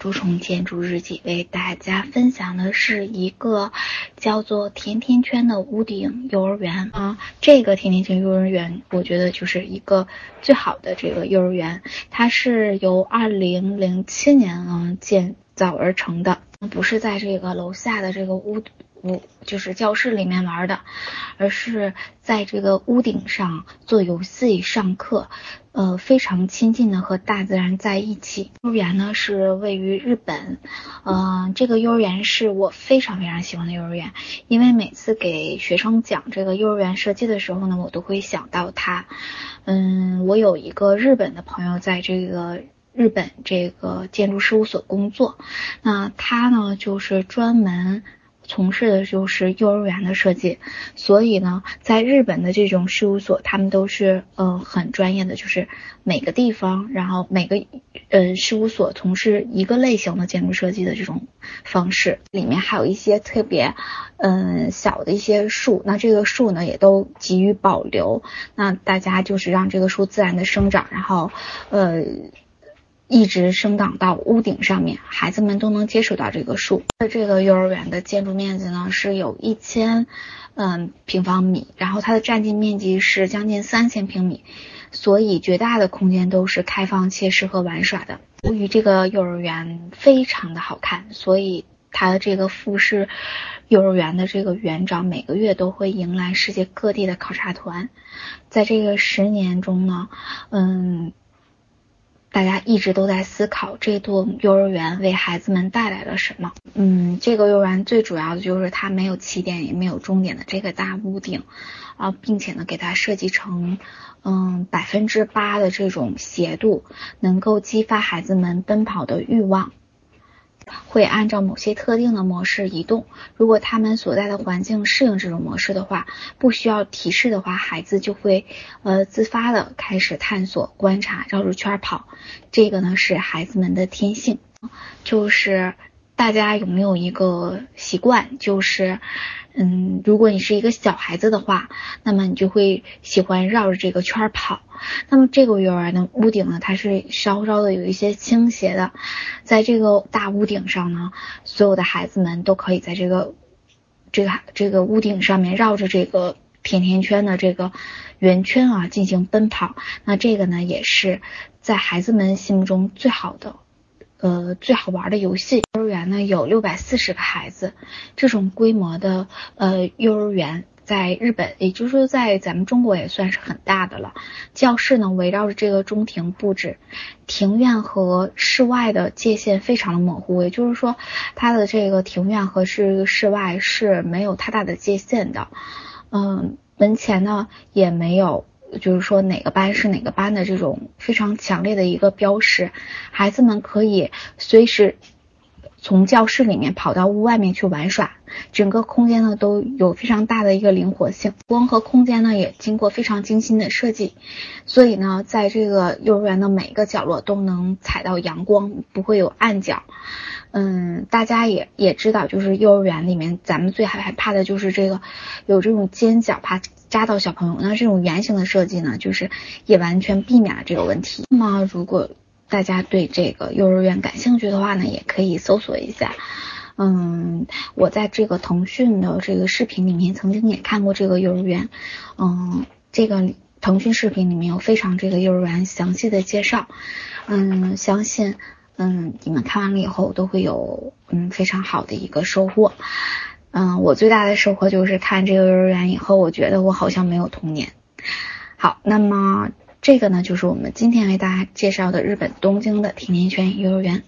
蛀虫建筑日记为大家分享的是一个叫做甜甜圈的屋顶幼儿园啊。这个甜甜圈幼儿园，我觉得就是一个最好的这个幼儿园，它是由二零零七年嗯建造而成的，不是在这个楼下的这个屋。屋就是教室里面玩的，而是在这个屋顶上做游戏、上课，呃，非常亲近的和大自然在一起。幼儿园呢是位于日本，嗯，这个幼儿园是我非常非常喜欢的幼儿园，因为每次给学生讲这个幼儿园设计的时候呢，我都会想到它。嗯，我有一个日本的朋友在这个日本这个建筑事务所工作，那他呢就是专门。从事的就是幼儿园的设计，所以呢，在日本的这种事务所，他们都是呃很专业的，就是每个地方，然后每个呃事务所从事一个类型的建筑设计的这种方式。里面还有一些特别嗯小的一些树，那这个树呢也都给予保留，那大家就是让这个树自然的生长，然后呃。一直生长到屋顶上面，孩子们都能接触到这个树。这个幼儿园的建筑面积呢是有一千嗯平方米，然后它的占地面积是将近三千平米，所以绝大的空间都是开放且适合玩耍的。由于这个幼儿园非常的好看，所以它的这个富士幼儿园的这个园长每个月都会迎来世界各地的考察团。在这个十年中呢，嗯。大家一直都在思考这座幼儿园为孩子们带来了什么。嗯，这个幼儿园最主要的就是它没有起点也没有终点的这个大屋顶，啊，并且呢给它设计成，嗯，百分之八的这种斜度，能够激发孩子们奔跑的欲望。会按照某些特定的模式移动。如果他们所在的环境适应这种模式的话，不需要提示的话，孩子就会呃自发的开始探索、观察、绕着圈跑。这个呢是孩子们的天性。就是大家有没有一个习惯，就是。嗯，如果你是一个小孩子的话，那么你就会喜欢绕着这个圈跑。那么这个幼儿园的屋顶呢，它是稍稍的有一些倾斜的，在这个大屋顶上呢，所有的孩子们都可以在这个这个这个屋顶上面绕着这个甜甜圈的这个圆圈啊进行奔跑。那这个呢，也是在孩子们心目中最好的。呃，最好玩的游戏。幼儿园呢有六百四十个孩子，这种规模的呃幼儿园在日本，也就是说在咱们中国也算是很大的了。教室呢围绕着这个中庭布置，庭院和室外的界限非常的模糊，也就是说它的这个庭院和是室外是没有太大的界限的。嗯，门前呢也没有。就是说哪个班是哪个班的这种非常强烈的一个标识，孩子们可以随时从教室里面跑到屋外面去玩耍，整个空间呢都有非常大的一个灵活性，光和空间呢也经过非常精心的设计，所以呢在这个幼儿园的每一个角落都能踩到阳光，不会有暗角。嗯，大家也也知道，就是幼儿园里面咱们最害怕的就是这个有这种尖角怕。扎到小朋友，那这种圆形的设计呢，就是也完全避免了这个问题。那么，如果大家对这个幼儿园感兴趣的话呢，也可以搜索一下。嗯，我在这个腾讯的这个视频里面曾经也看过这个幼儿园。嗯，这个腾讯视频里面有非常这个幼儿园详细的介绍。嗯，相信嗯你们看完了以后都会有嗯非常好的一个收获。嗯，我最大的收获就是看这个幼儿园以后，我觉得我好像没有童年。好，那么这个呢，就是我们今天为大家介绍的日本东京的甜甜圈幼儿园。